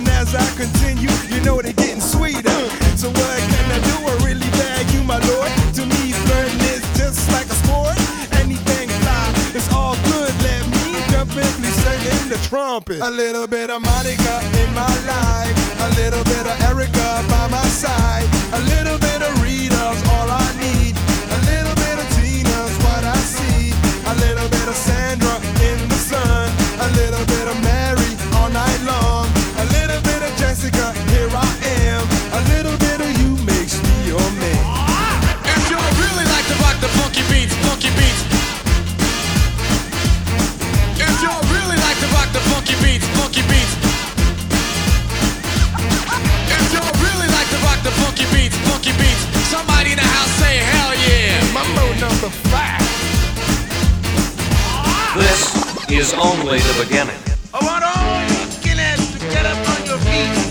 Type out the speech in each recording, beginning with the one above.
And as I continue, you know they're getting sweeter. So what can I do? I really beg you, my lord. To me, flirting is just like a sport. Anything fly, it's all good. Let me jump in, please sing the trumpet. A little bit of Monica in my life. A little bit of Erica by my side. A little bit of Rita's all I need. funky beats. Somebody in the house say hell yeah. Mambo number five. This is only the beginning. Oh, I want all you skinheads to get up on your feet.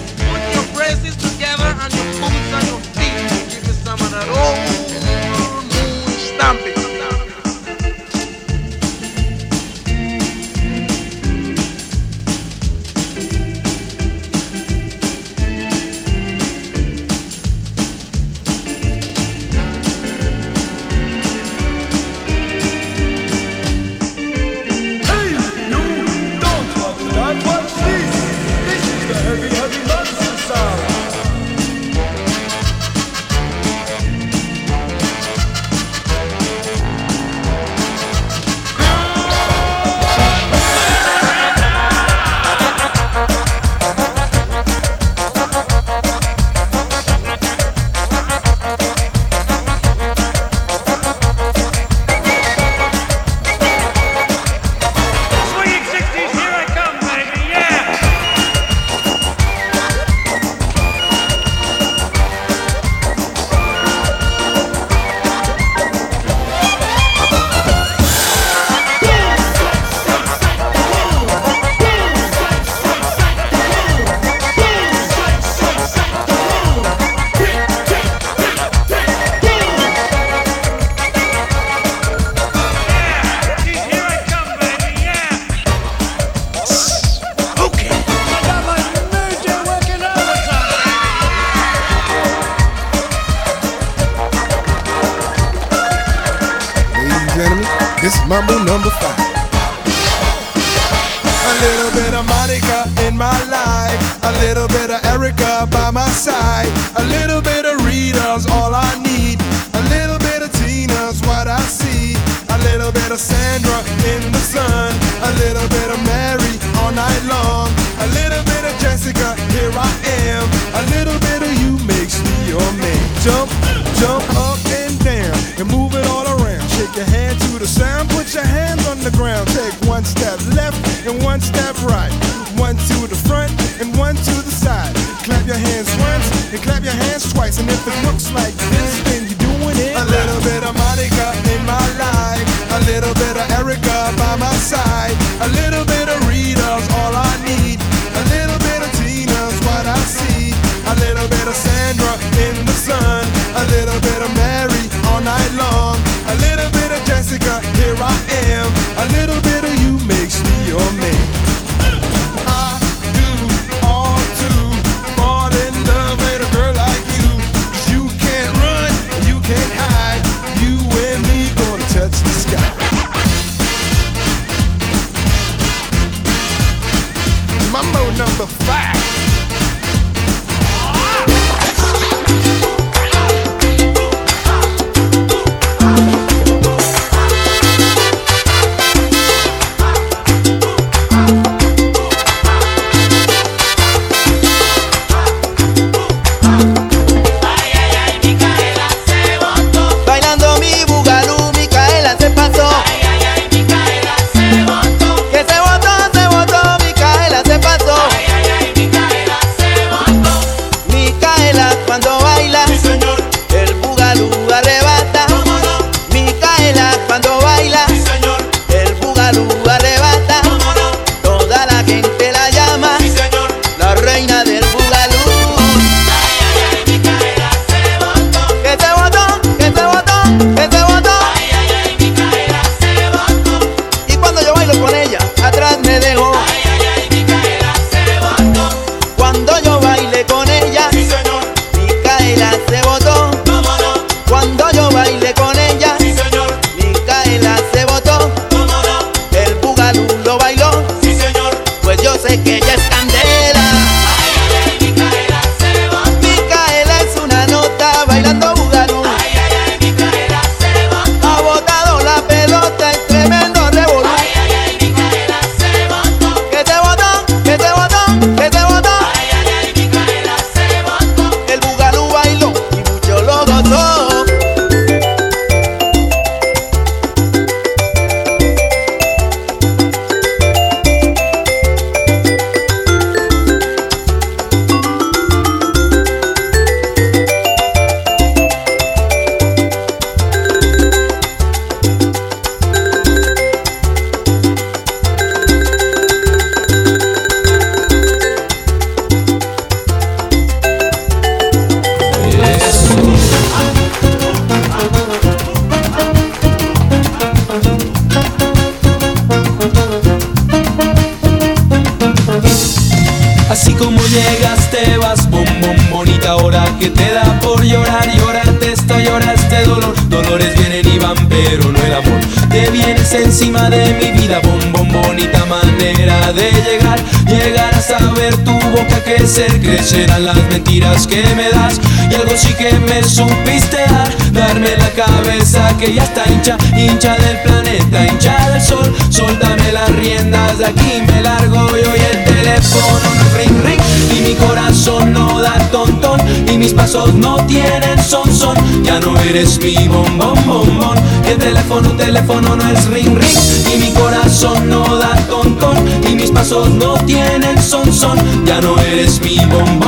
No es ring ring y mi corazón no da tontón y mis pasos no tienen son son. Ya no eres mi bombón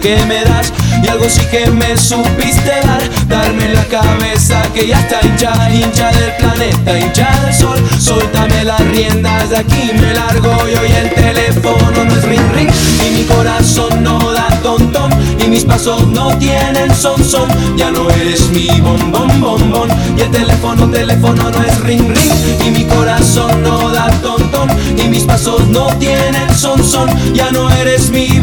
que me das. Y algo sí que me supiste dar, darme la cabeza que ya está hincha, hincha del planeta, hincha del sol. Soltame las riendas, de aquí me largo yo y el teléfono no es ring ring. Y mi corazón no da tontón, y mis pasos no tienen son son. Ya no eres mi bombón bombón, y el teléfono, teléfono no es ring ring. Y mi corazón no da y mis pasos no tienen son son. Ya no eres mi. Ya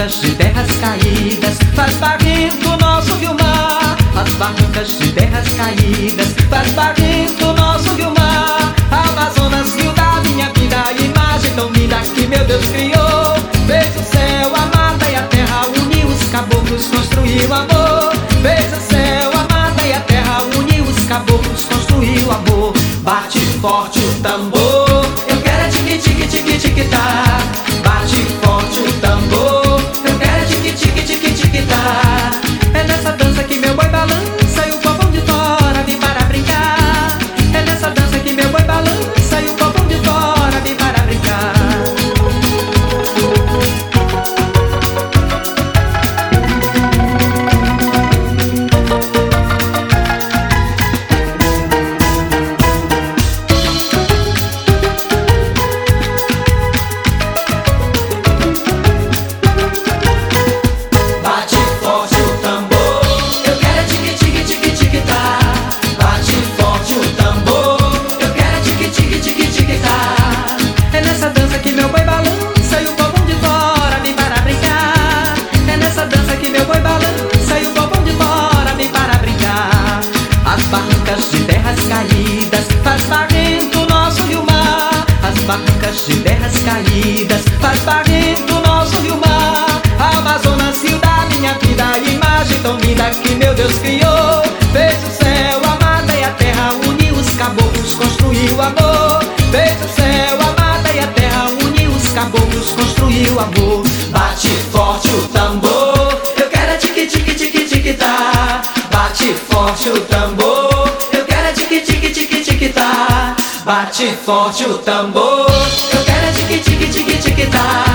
barrancas de terras caídas faz barrento nosso rio mar. As barrancas de terras caídas faz barrento nosso rio mar. Amazonas, rio da minha vida, imagem tão linda que meu Deus criou. Fez o céu, a mata e a terra, uniu os caboclos, construiu amor. Fez o céu, a mata e a terra, uniu os caboclos, construiu amor. Bate forte bate forte o tambor. Eu quero é tique tique tique tique tá.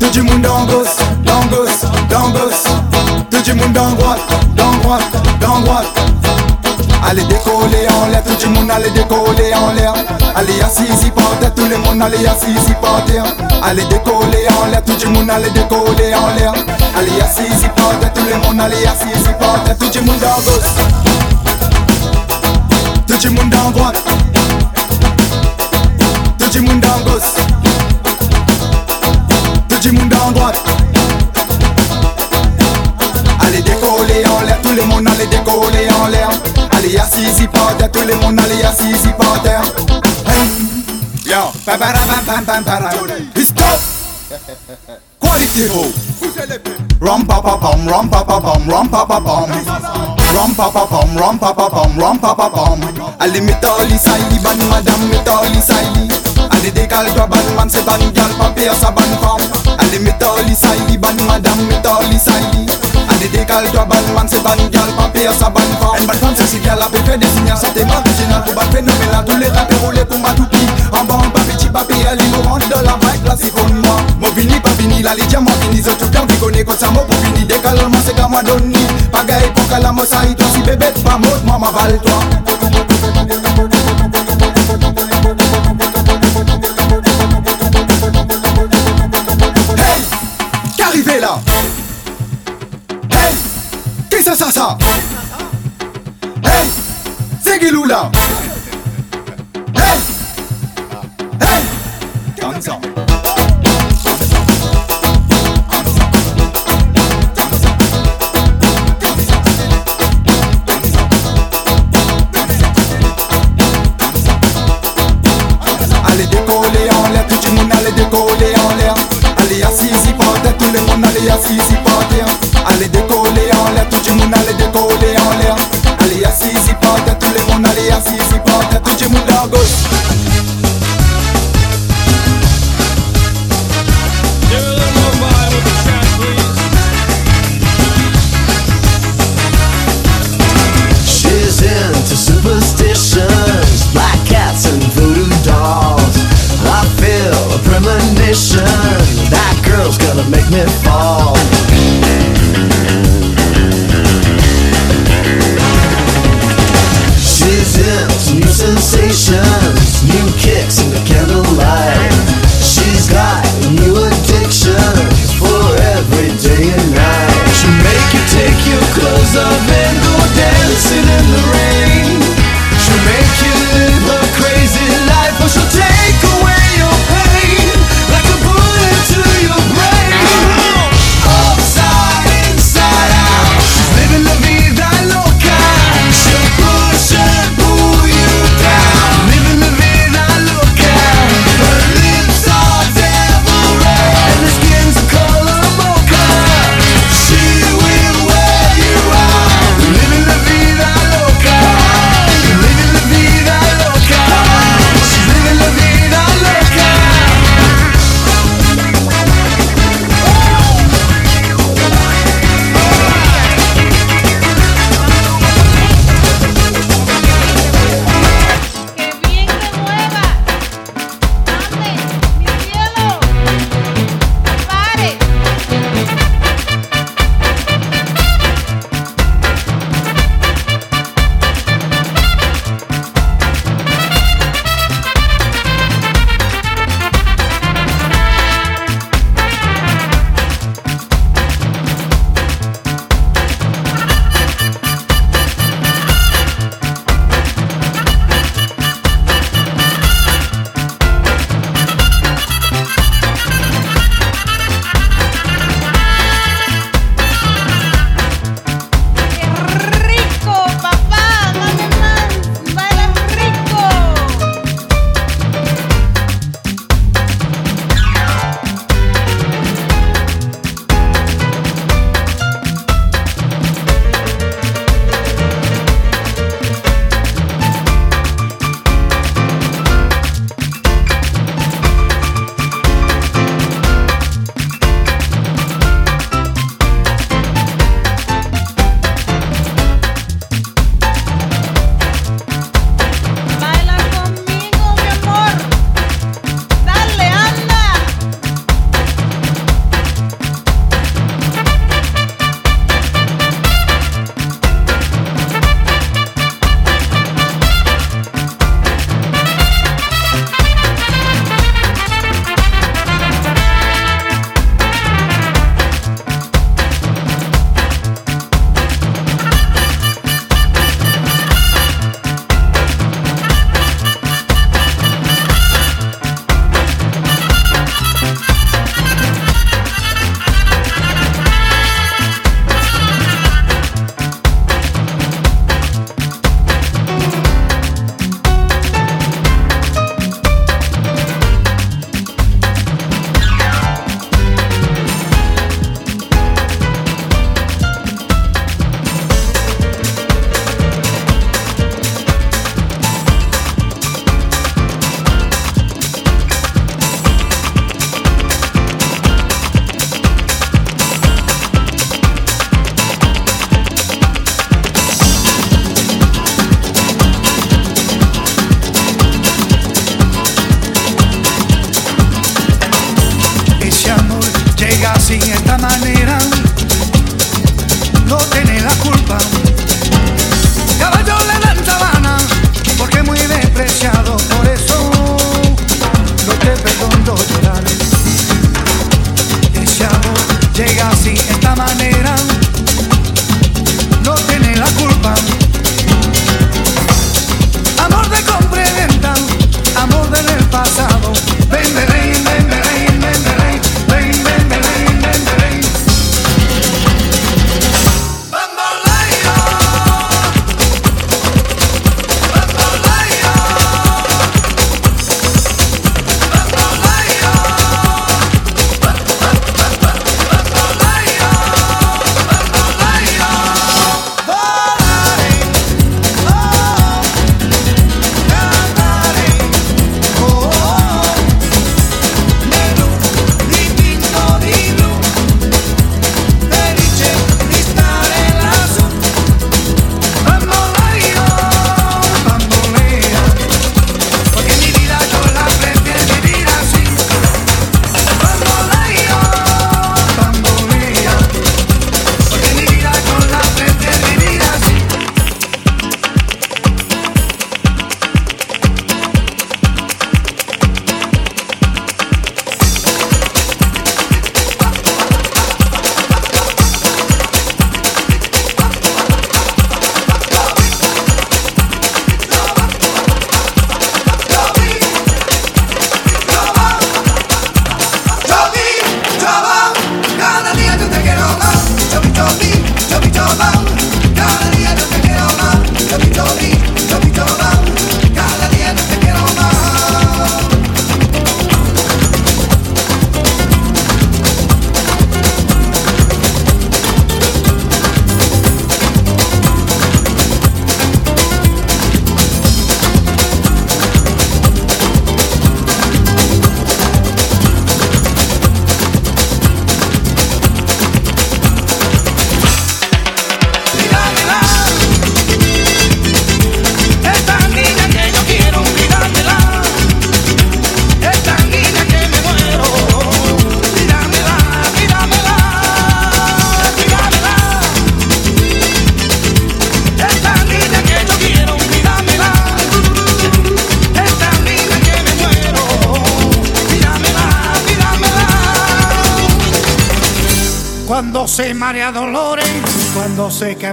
Tout du monde dans gauche, dans gauche, dans gauche. Tout du monde dans droite, dans droite, dans droite. Allez décoller en l'air, tout le monde allez décoller en l'air. Allez assis par terre, tout le monde allez assis par terre. Allez décoller en l'air, tout le monde allez décoller en l'air. Allez assis par terre, tout le monde allez assis par terre. Tout le monde en gauche, tout le monde en droite, tout le monde en gauche, le monde en droite. Allez décoller en l'air, tout le monde allez décoller en l'air. Allez assis par terre, tout le monde allez assis par terre. Hey. Yo, bam bam bam ba It's top. Quality. Rum pa pa pum, rum pa pa pum, rum pa pa pum. Rum pa pa pum, rum pa pa pum, rum pa pa pum. Allez sailly, ban madame sailly. Allez décale-toi ban man, c'est ban gal, pas pire sa ban femme. Allez métalli sailly, ban madame métalli sailly. Allez décale-toi ban man, c'est ban gal, pas pire sa ban femme. Ban femme, c'est si a fait des signes, ça t'est original pour battre phénoménal. Tous les rappeurs roulés pour ma toupie. En bas, en bas, petit papier, elle est mourante de la vibe, comme moi. Mon vini, pas vini, la mon vini, je tout bien déconné, quand ça pour. Décale-moi, c'est moi donner. Pagaille pour qu'à la mossa, toi si bébé, pas mode, moi m'avale-toi. Hey, qu'arrivé là Hey, qu'est-ce que ça ça Hey, c'est Guilou là Hey, hey, comme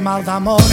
cuando se quema de amores,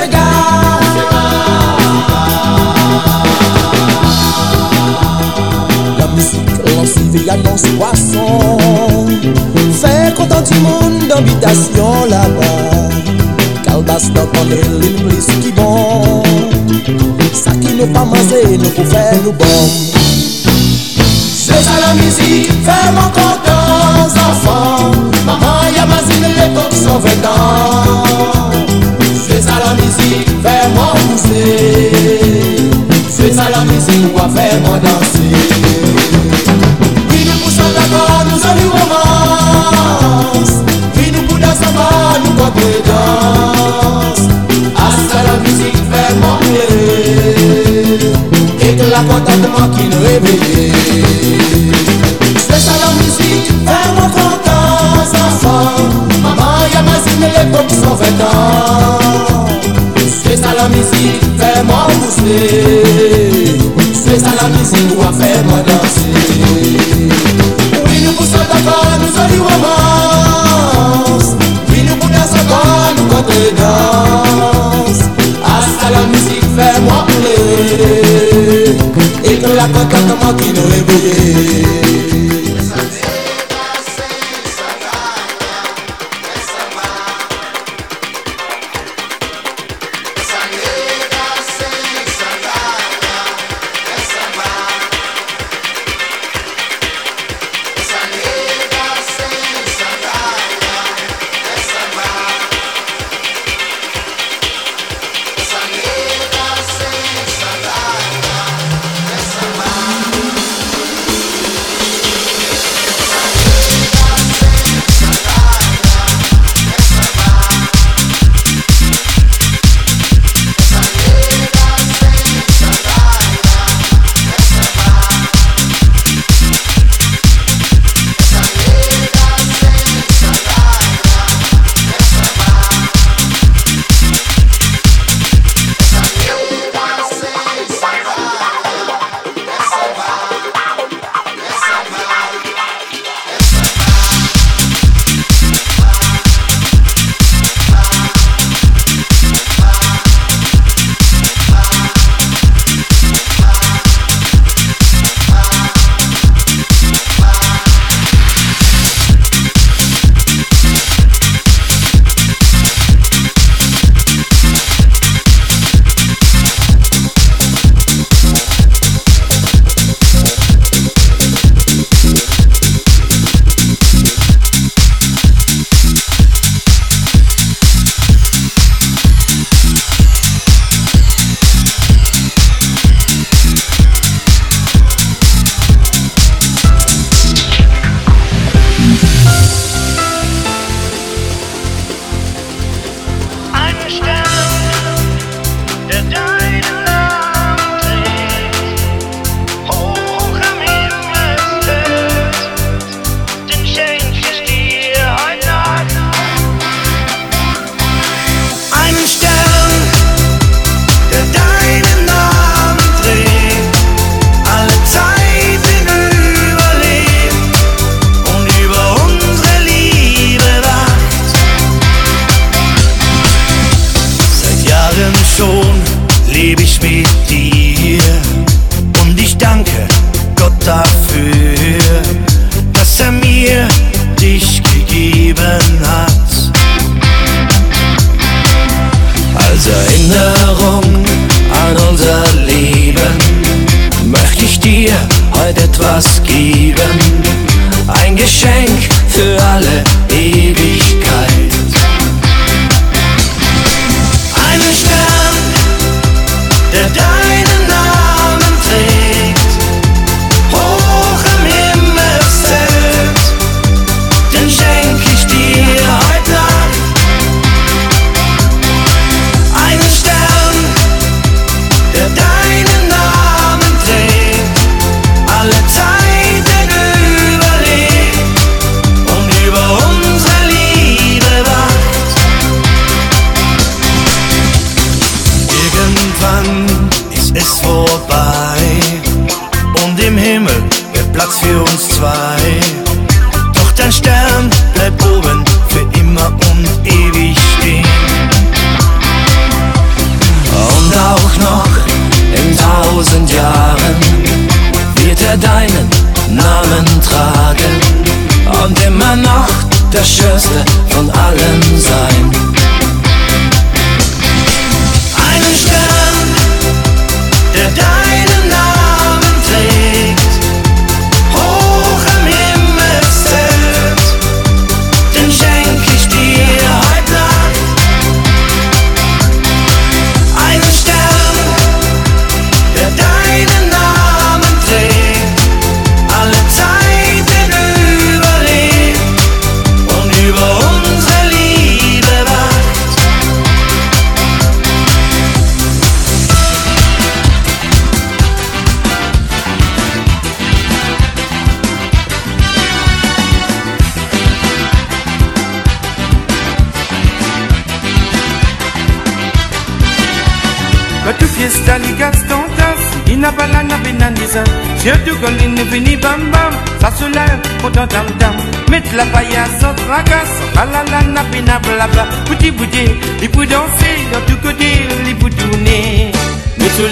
chegar. La musique, l'ensive, annonce poisson. Fè kontan ti moun d'ambitasyon la ba. Kalbas nan panel, il plis ki bon. Sa ki nou pa maze, nou pou fè nou bon. Se sa la mizik, fè man kontan, zanfan. Maman yamazine, l'epok san vedan. L'époque sont 20 ans. C'est ça la musique, fais-moi pousser. C'est ça la musique, ou fais-moi danser. Oui, nous poussons d'accord, nous allons romance. Oui, nous pour danser encore, nous contre danse. Ah, ça la musique, fais-moi pleurer. Et que la contentement qui nous réveille.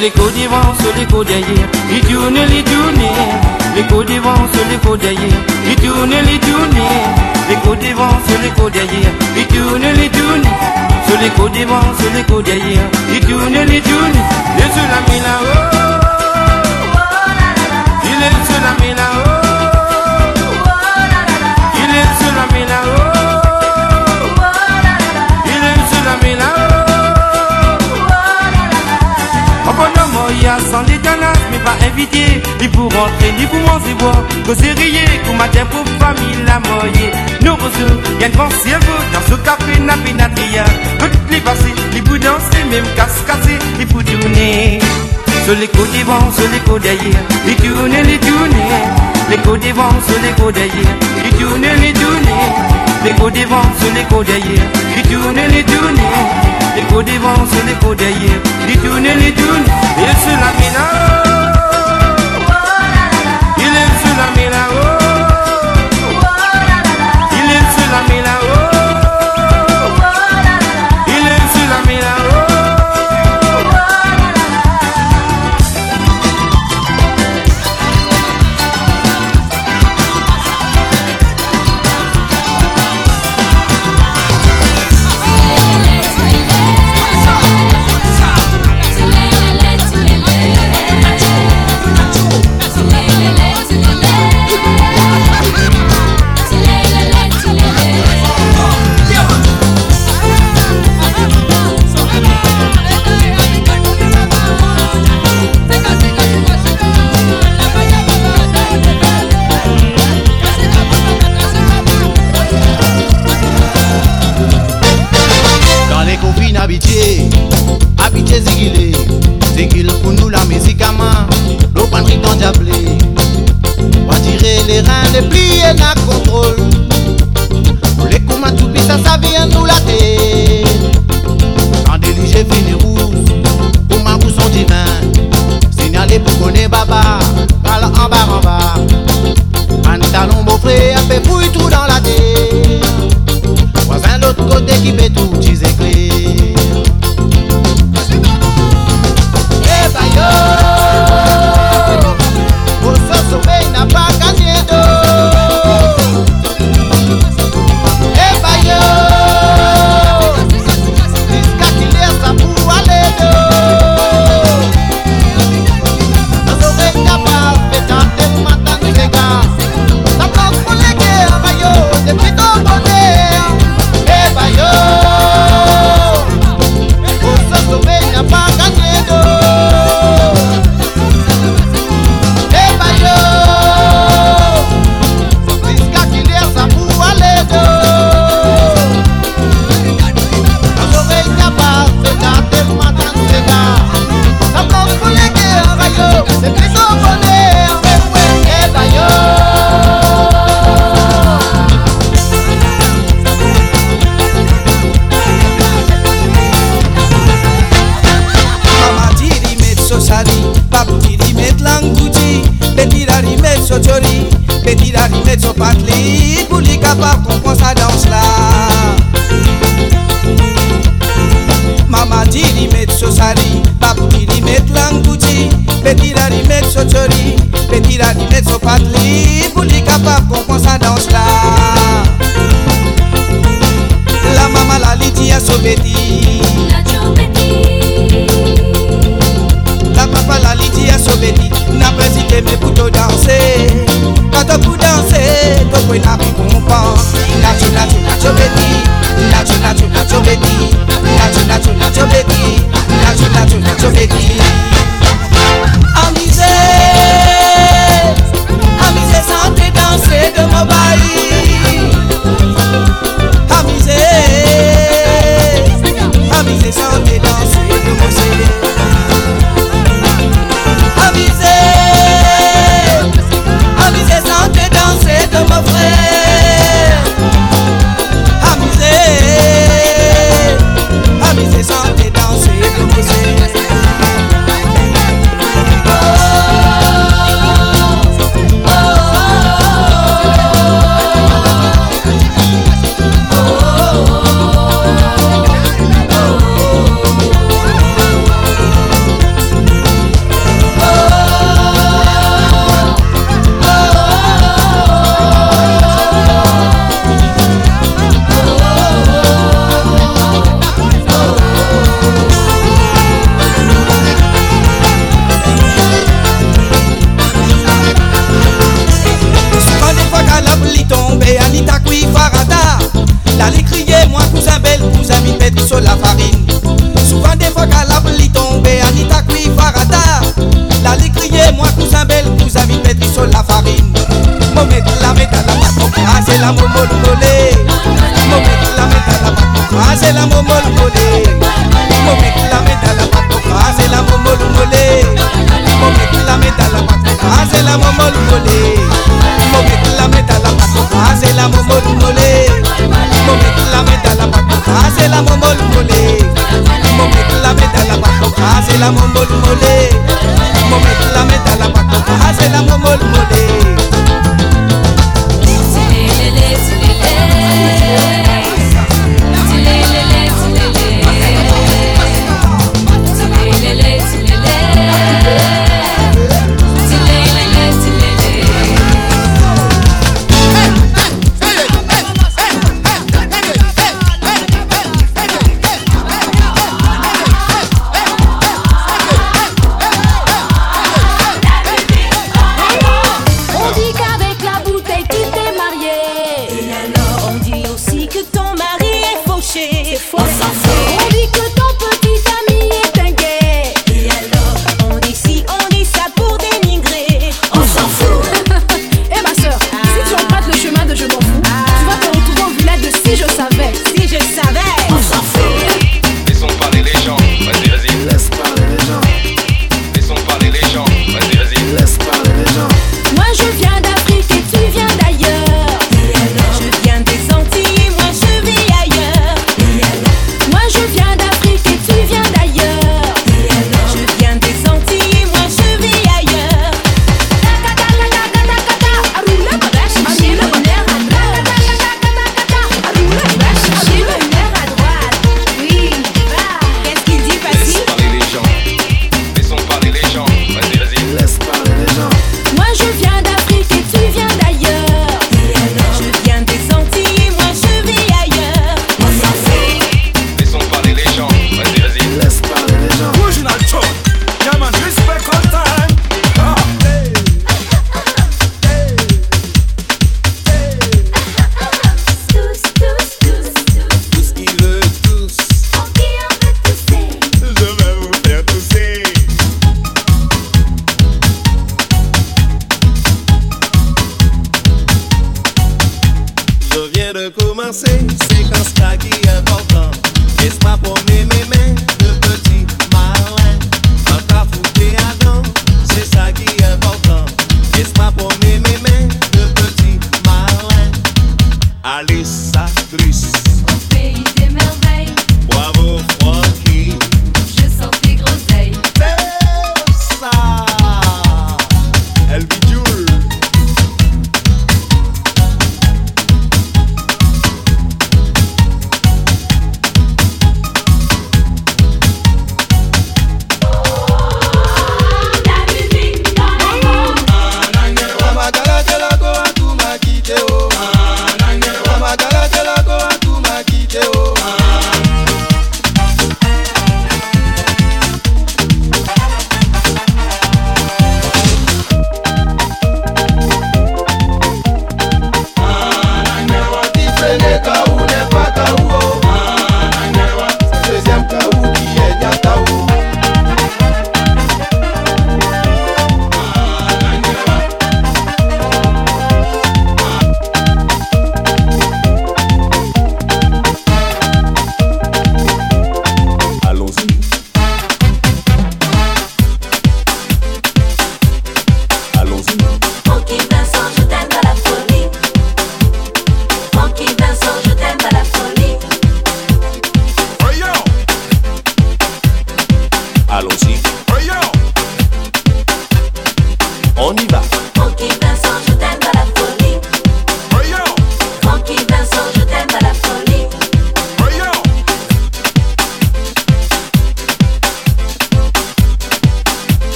l'écho des vents, sur l'écho d'ailleurs, il tourne, il tourne, l'écho des vents, sur l'écho d'ailleurs, il tourne, il tourne, l'écho des vents, sur l'écho d'ailleurs, il tourne, il tourne, sur l'écho des vents, sur l'écho d'ailleurs, il tourne, il tourne, le tsunami là-haut, il est le tsunami là-haut. pitié, ni pour rentrer, ni pour manger boire. Goserier, pour ma pour famille la moyenne. Nous recevons, y'a une pensée à dans ce café, n'a pénatria. Toutes les passées, les bouts danser, même casse cassé, les bouts tourner. Sur les côtés vents, sur les côtes derrière, les tourner, les tourner. Les côtes devant, sur les les tourner, les tourner. L'écho devant sur l'écho les tourner, les tourner. L'écho les tourner, les tourner. Et sur la finale.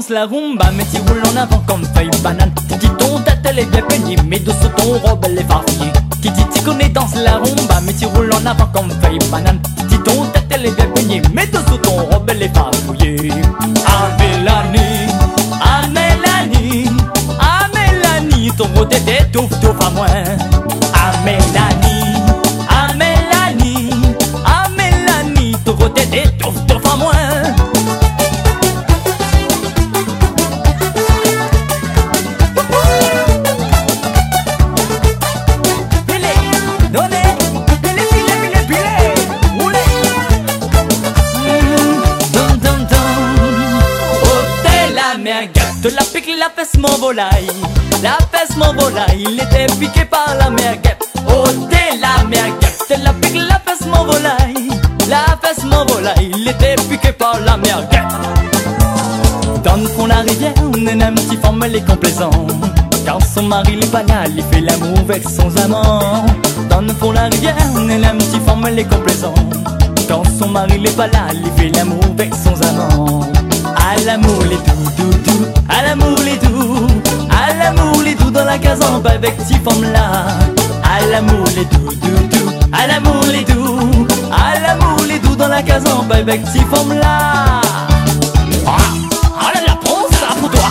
danse la rumba Mais si roule en avant comme feuille banane. Qui ton tête elle est bien peignée Mais dessous ton robe elle est farfillée Qui dit t'y connais danse la rumba Mais si roule en avant comme feuille banane? Quand son mari les banal, il fait l'amour avec son amant. Dans le fond, la rivière, elle aime qui forme les complaisants. Quand son mari les banal, il fait l'amour avec son amant. À l'amour les doux, doux, doux, à l'amour les doux, à l'amour les doux dans la caserne avec ces femmes là. À l'amour les doux, doux, doux, à l'amour les doux, à l'amour les doux dans la caserne avec ces femmes là. Ah, là la prends ça pour toi.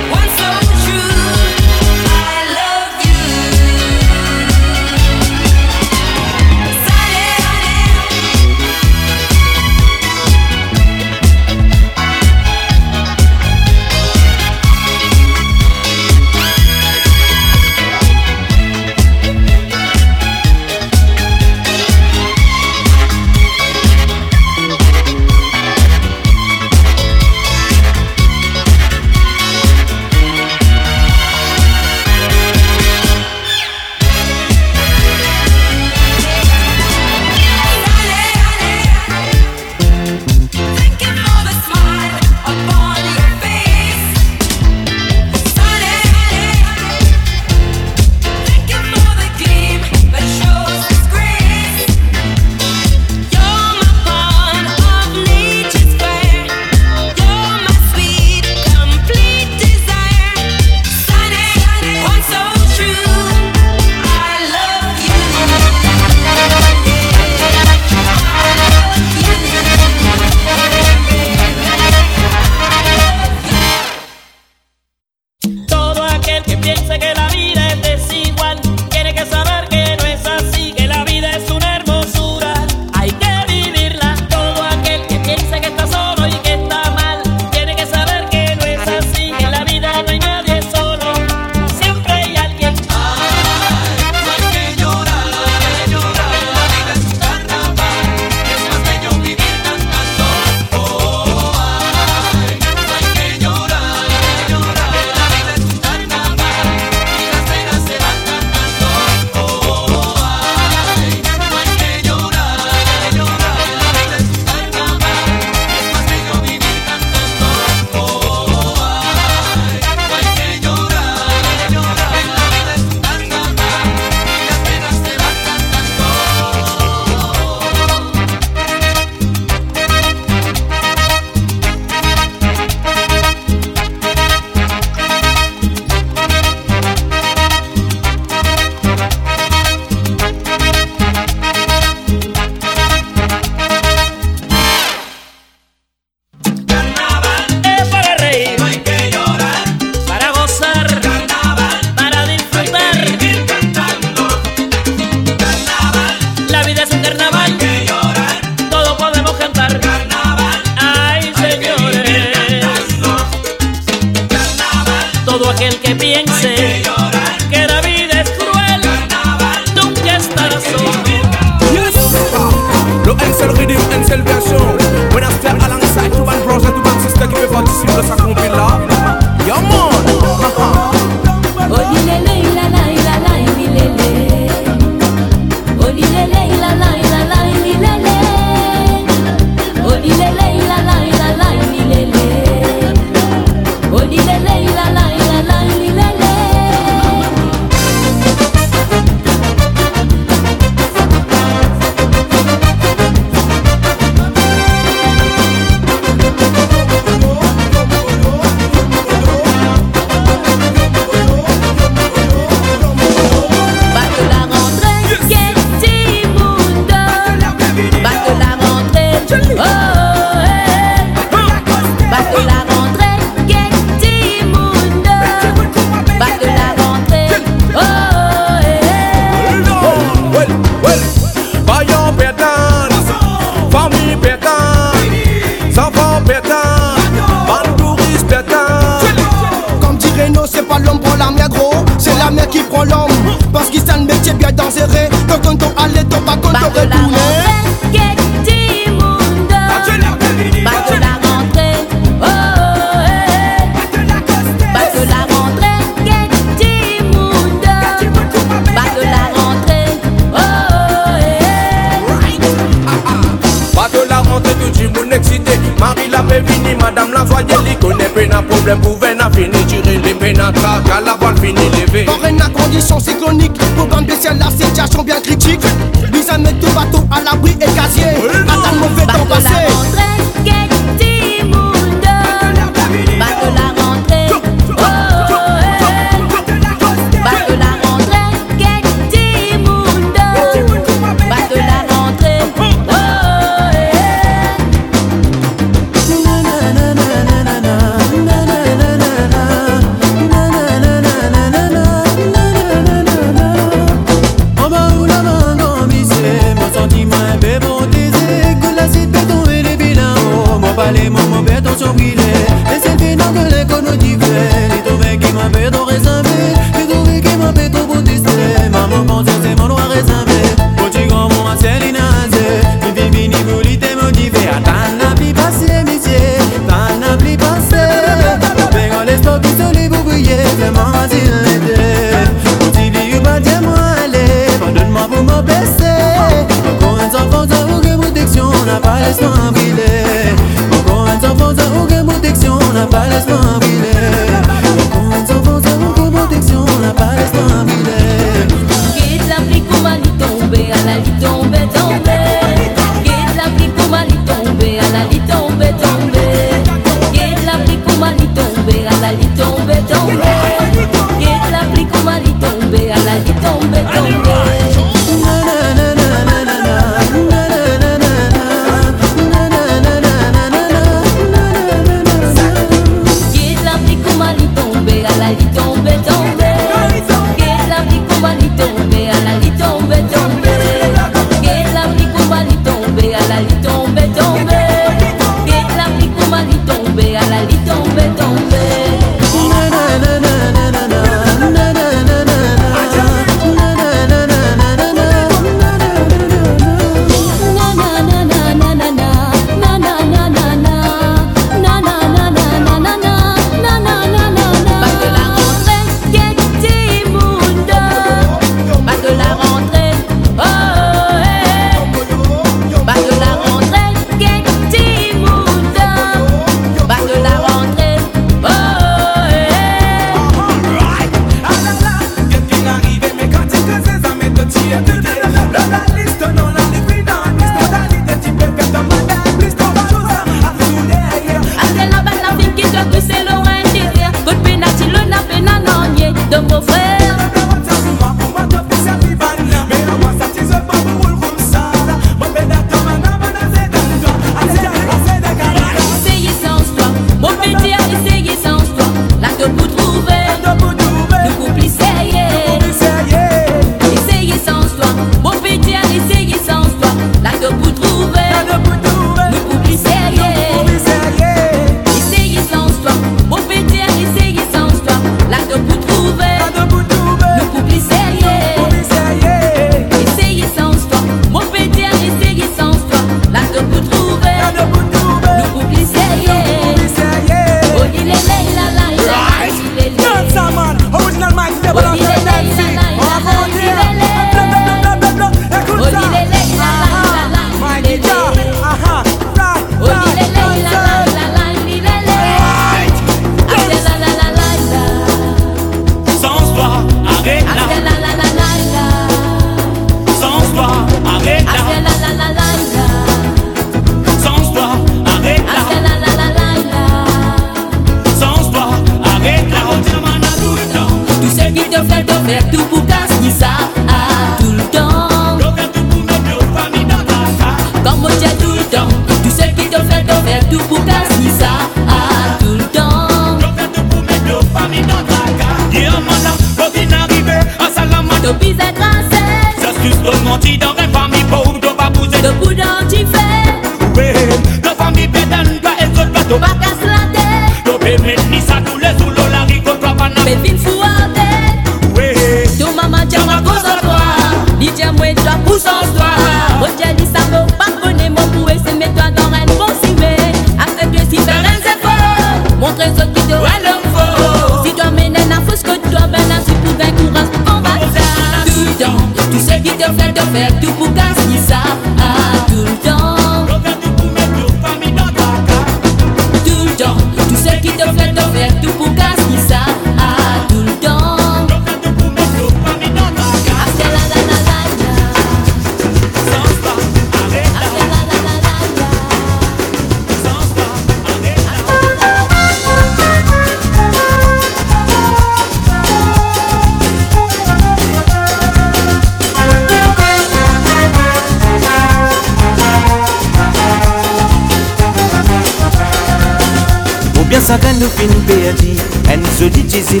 En joli diesel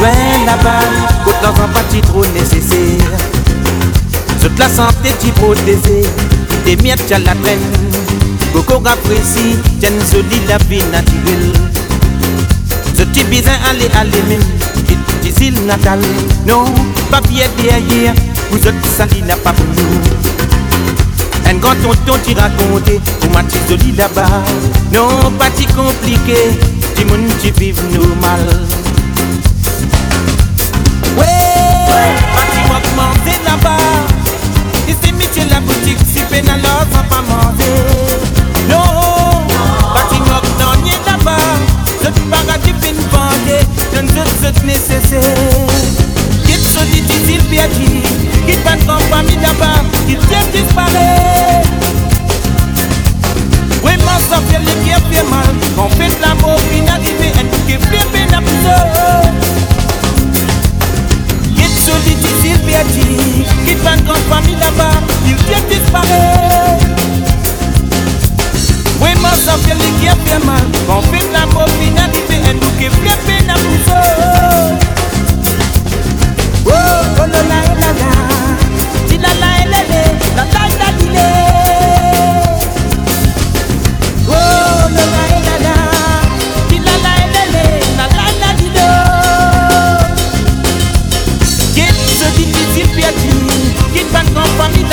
Ouais là-bas Côte dans un parti trop nécessaire. Toute la santé t'y Des miettes à la traîne Coco apprécie Tienne joli la vie naturelle. Ce petit allez allez même. Petite diesel natal Non, papier derrière. Vous autres ça n'a pas un grand tonton t'y Pour ma petite jolie là-bas. Non, pas si compliqué. Dis mon tu vives normal. Ouais, pas si moi commander là-bas. Ici, métier la boutique Si peine alors sans pas manger Non, pas si moi donner là-bas. Je te paradis fin vendre. Je ne que nécessaire. Qui il perdu Qui pas de famille là-bas Qui vient disparaître Fait le cœur fait mal Quand fait la Et tout qui peine à plusieurs Qui solide, Qui pas de famille là-bas Il vient disparaître ça fait le mal Quand fait la inarrivée Et tout qui peine à plusieurs Oh, oh la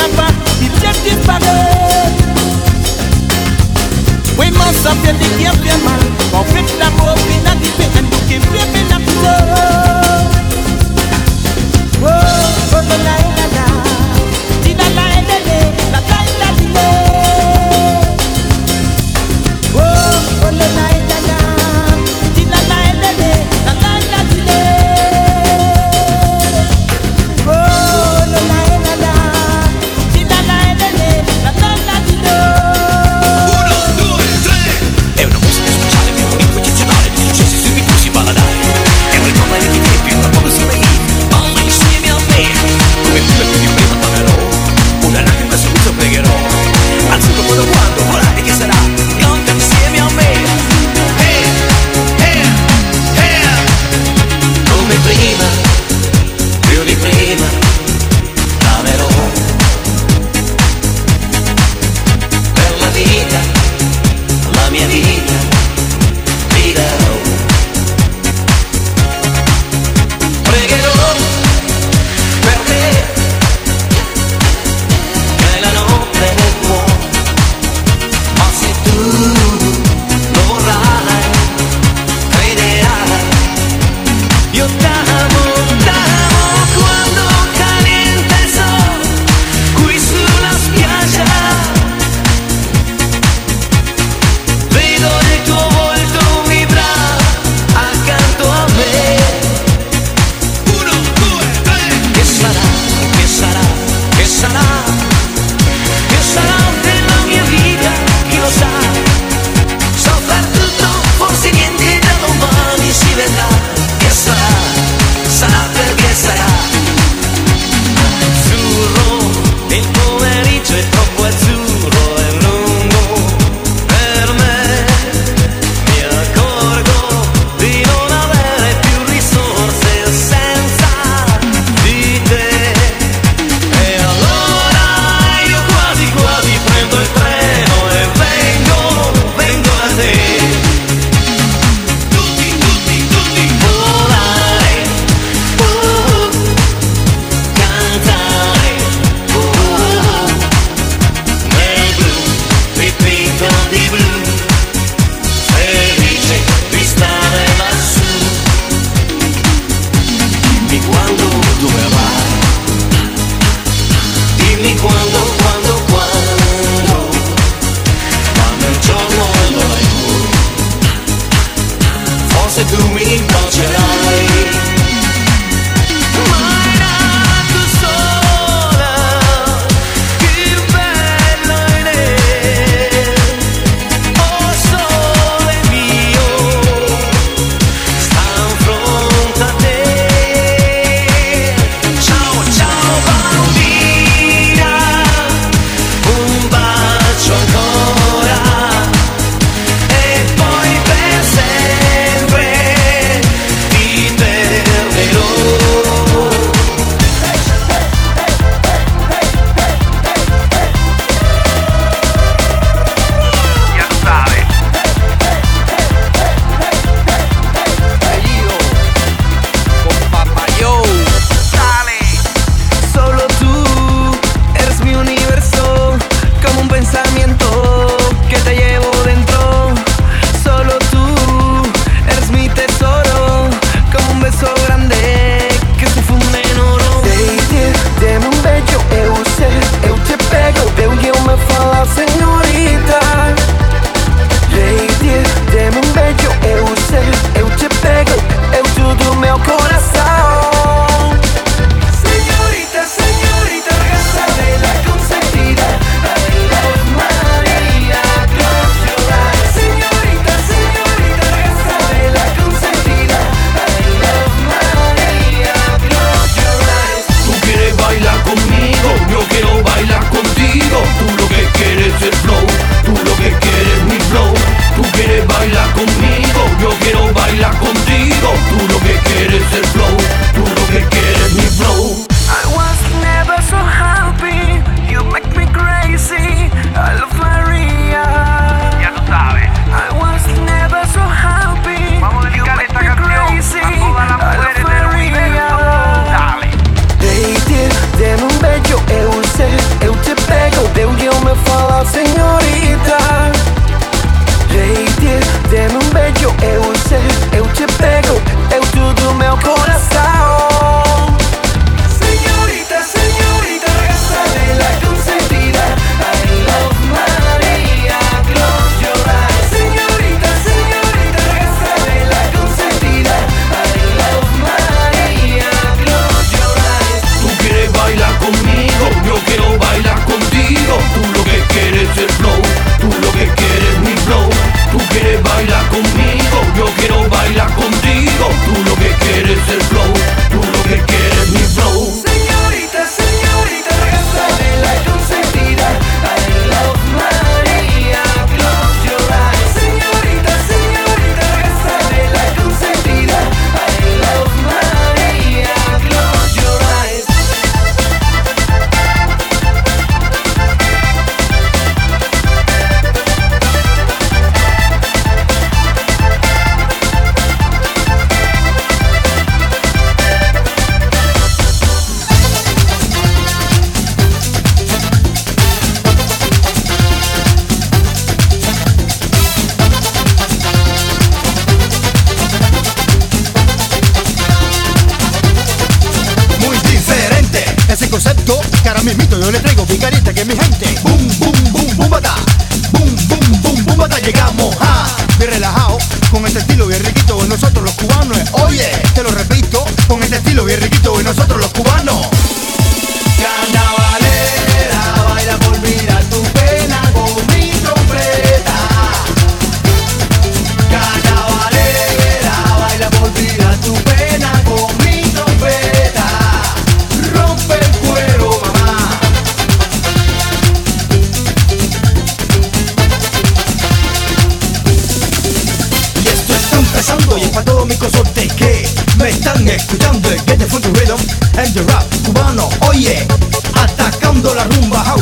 grand famille là-bas Il vient disparaître Oui, mon ça fait des guerres bien mal On fait de l'amour inadipé Un bouquet bien bien à Oh,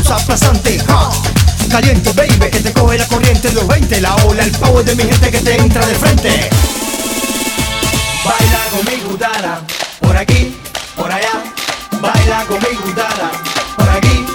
cosa pasante, ja. Caliente, baby, que te coge la corriente los 20 La ola, el power de mi gente que te entra de frente. Baila con mi Por aquí, por allá. Baila con mi Por aquí.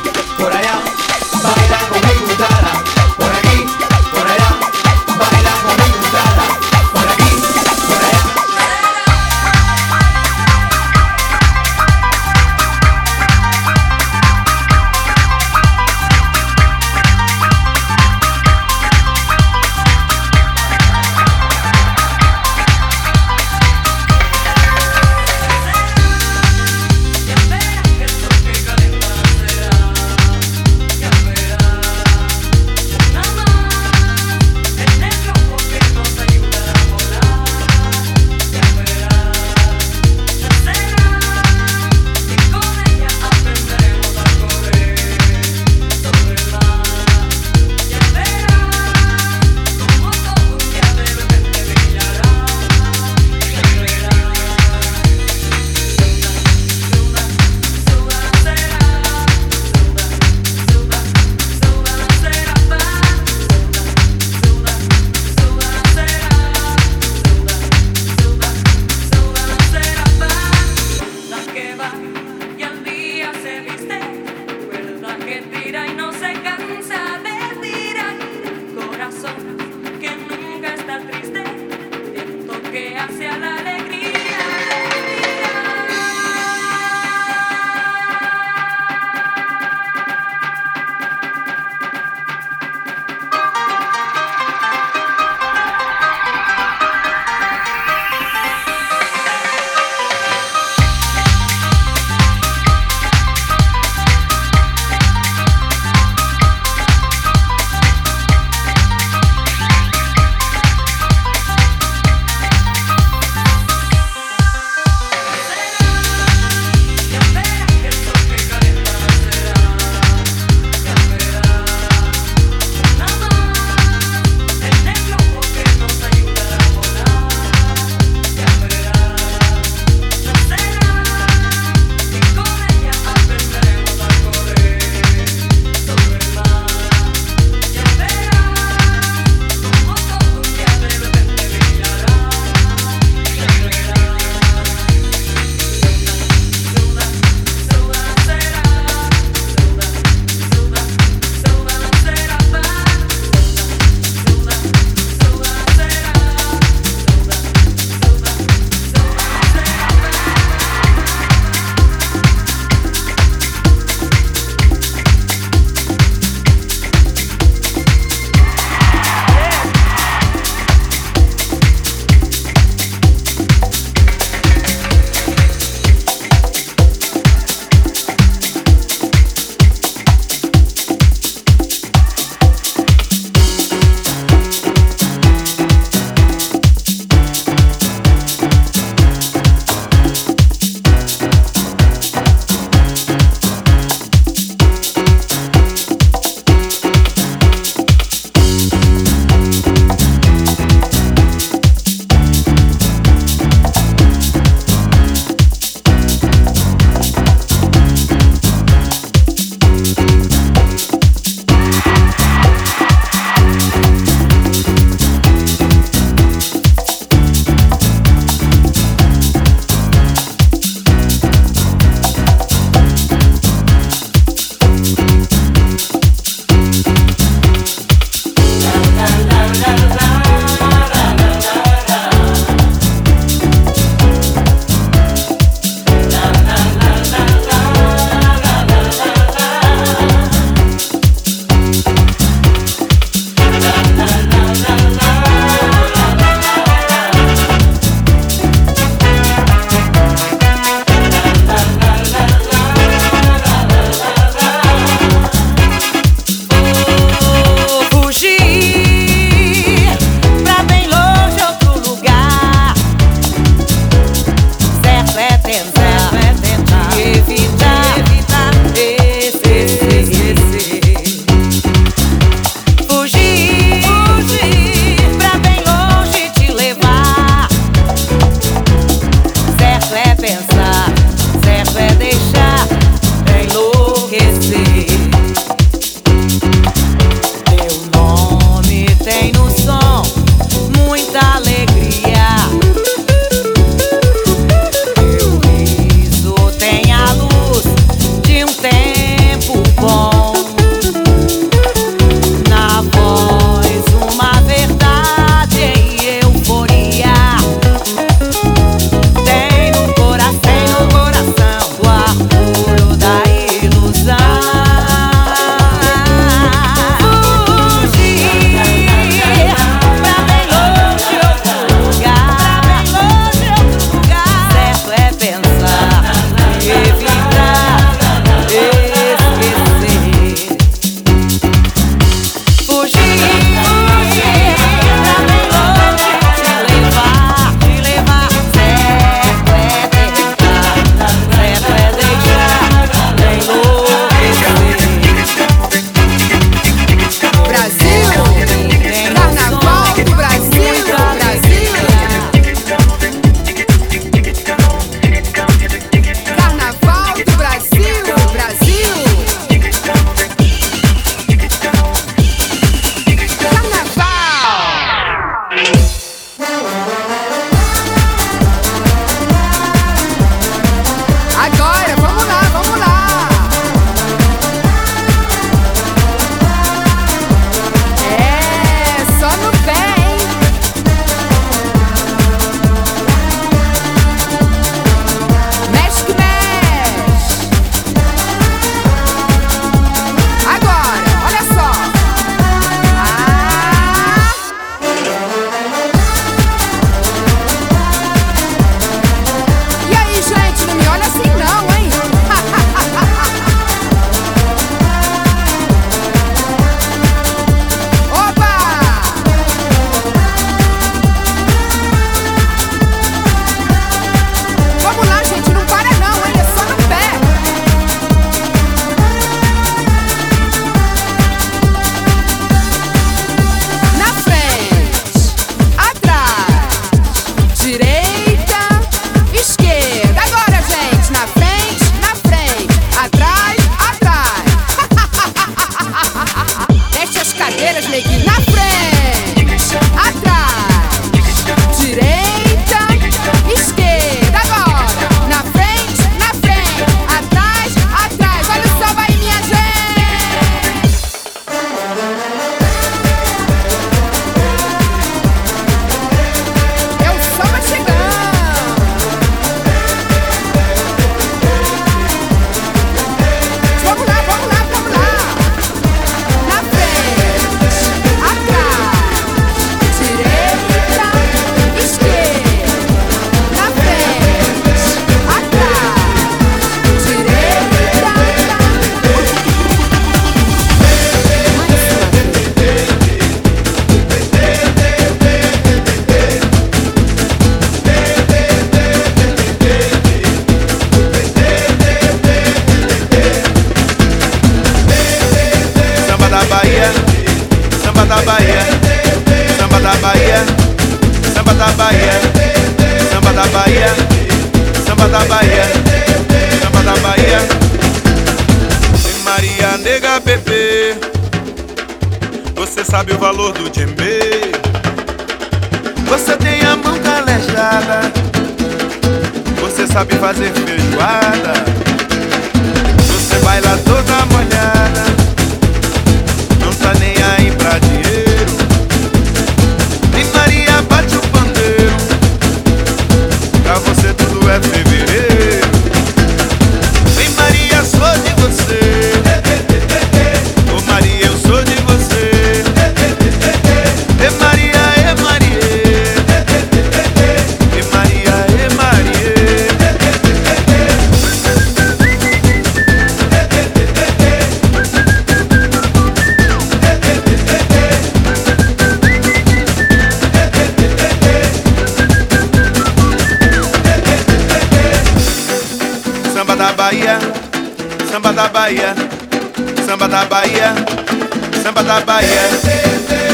da Bahia,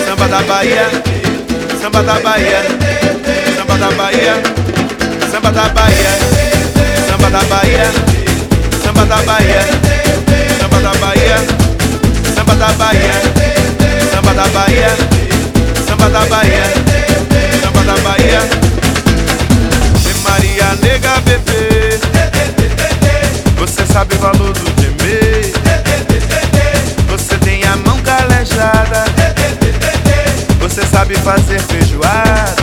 samba da Bahia, samba da Bahia, samba da Bahia, samba da Bahia, samba da Bahia, samba da Bahia, samba da Bahia, samba da Bahia, samba da Bahia, samba da Bahia, samba da Bahia. Maria nega bebê, você sabe o valor do sabe fazer feijoada.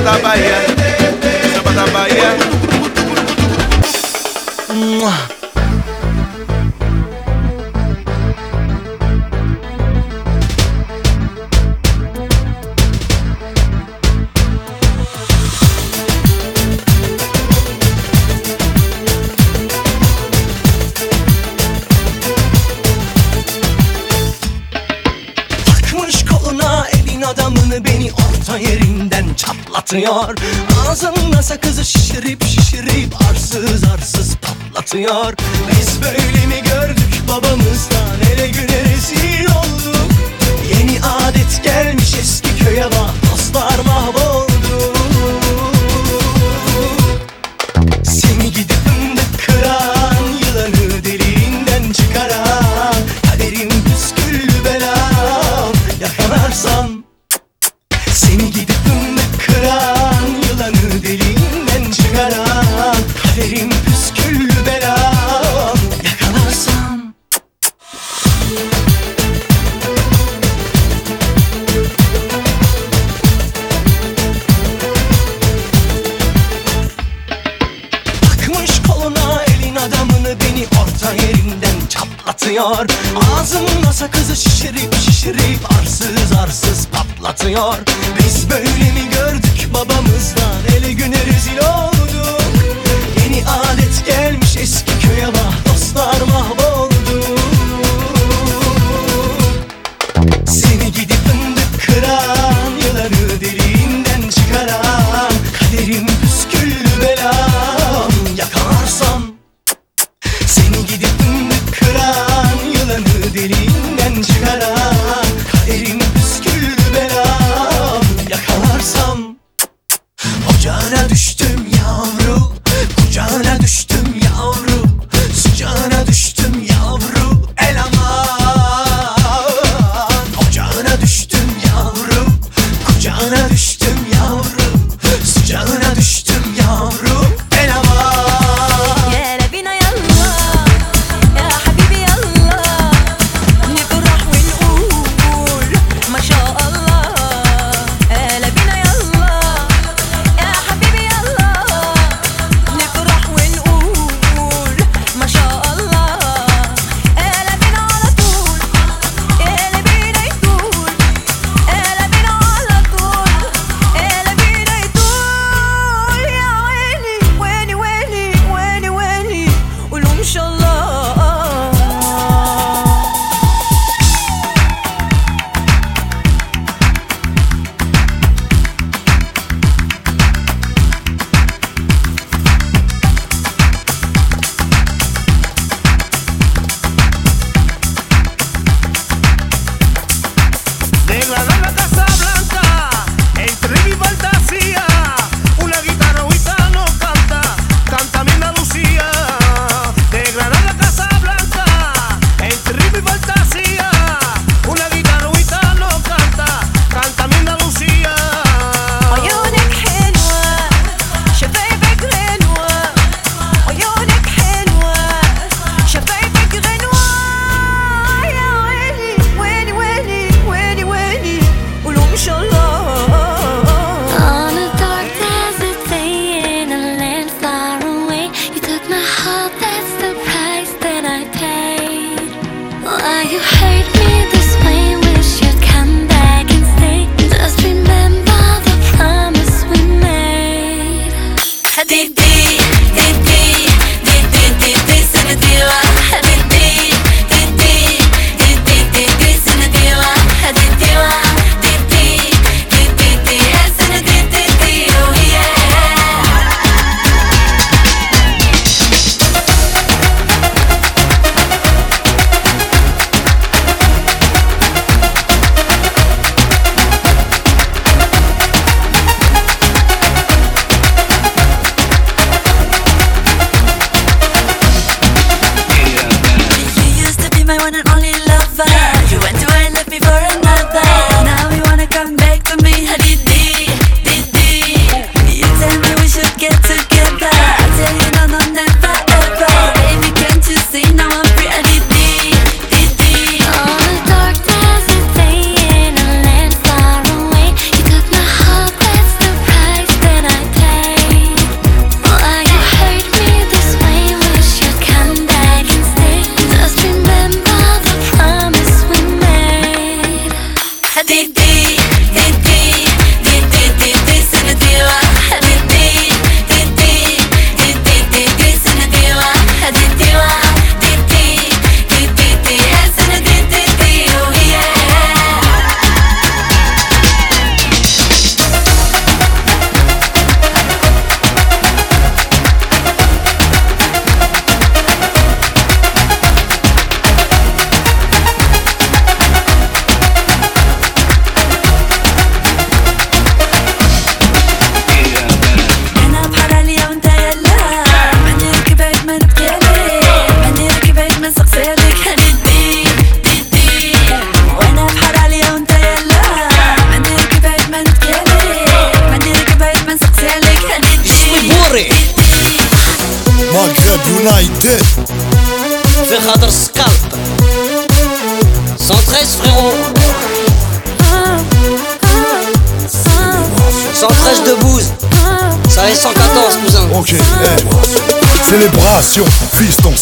da Bahia.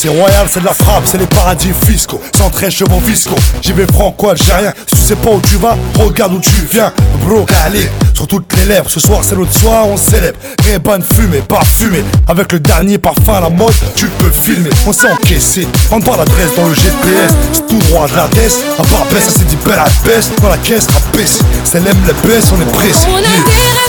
C'est royal, c'est de la frappe, c'est les paradis fiscaux. 113 chevaux fiscaux, j'y vais franco algérien. Si tu sais pas où tu vas, regarde où tu viens. Bro, allez, sur toutes les lèvres, ce soir c'est l'autre soir, on célèbre. Réban fumé, parfumé, avec le dernier parfum à la mode, tu peux filmer. On s'est encaissé, on pas l'adresse dans le GPS, c'est tout droit de la tête. À part baisse, ça s'est dit belle à baisse, dans la caisse à baisse. C'est l'aime les baisse, on est pressé. On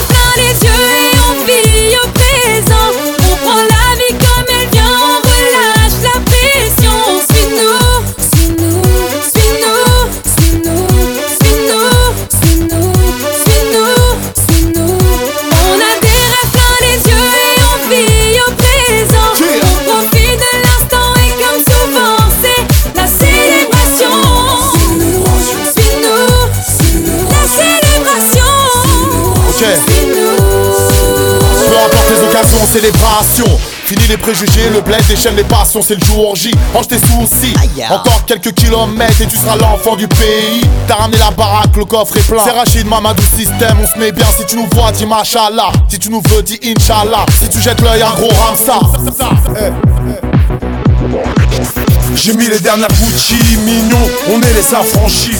les préjugés, le bled déchaîne les passions, c'est le jour J. Range tes soucis. Encore quelques kilomètres et tu seras l'enfant du pays. T'as ramené la baraque, le coffre est plein. C'est Rachid, Mamadou système, on se met bien. Si tu nous vois, dis machallah. Si tu nous veux, dis Inch'Allah. Si tu jettes l'œil, un gros ramsa. J'ai mis les dernières Gucci, mignon, on est les affranchis.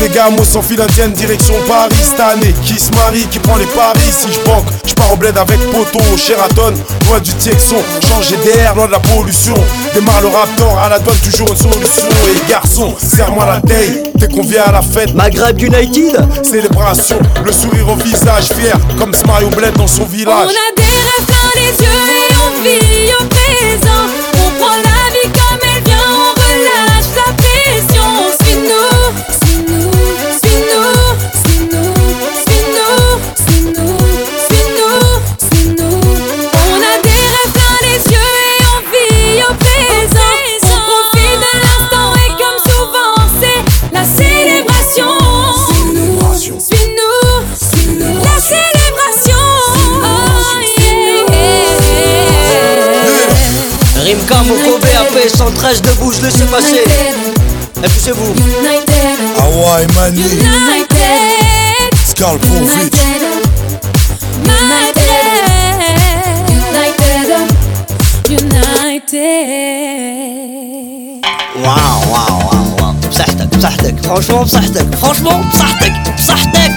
Les gars, moi sans fil indienne, direction Paris cette année. Qui se marie, qui prend les paris. Si je banque, je pars au bled avec Poto, Sheraton, loin du Texon. Changer d'air, loin de la pollution. Démarre le raptor, à la douane, toujours une solution. Et garçon, serre-moi la taille, dès qu'on vient à la fête. Maghreb United, célébration, le sourire au visage, fier, comme ce Mario Bled dans son On village. a des AP, 113 de bouse, laissez passer Et puis c'est vous Hawaii Mani, United, Skalpovic. United, United. واو واو واو واو بصحتك بصحتك فرانشمون بصحتك فرانشمون بصحتك بصحتك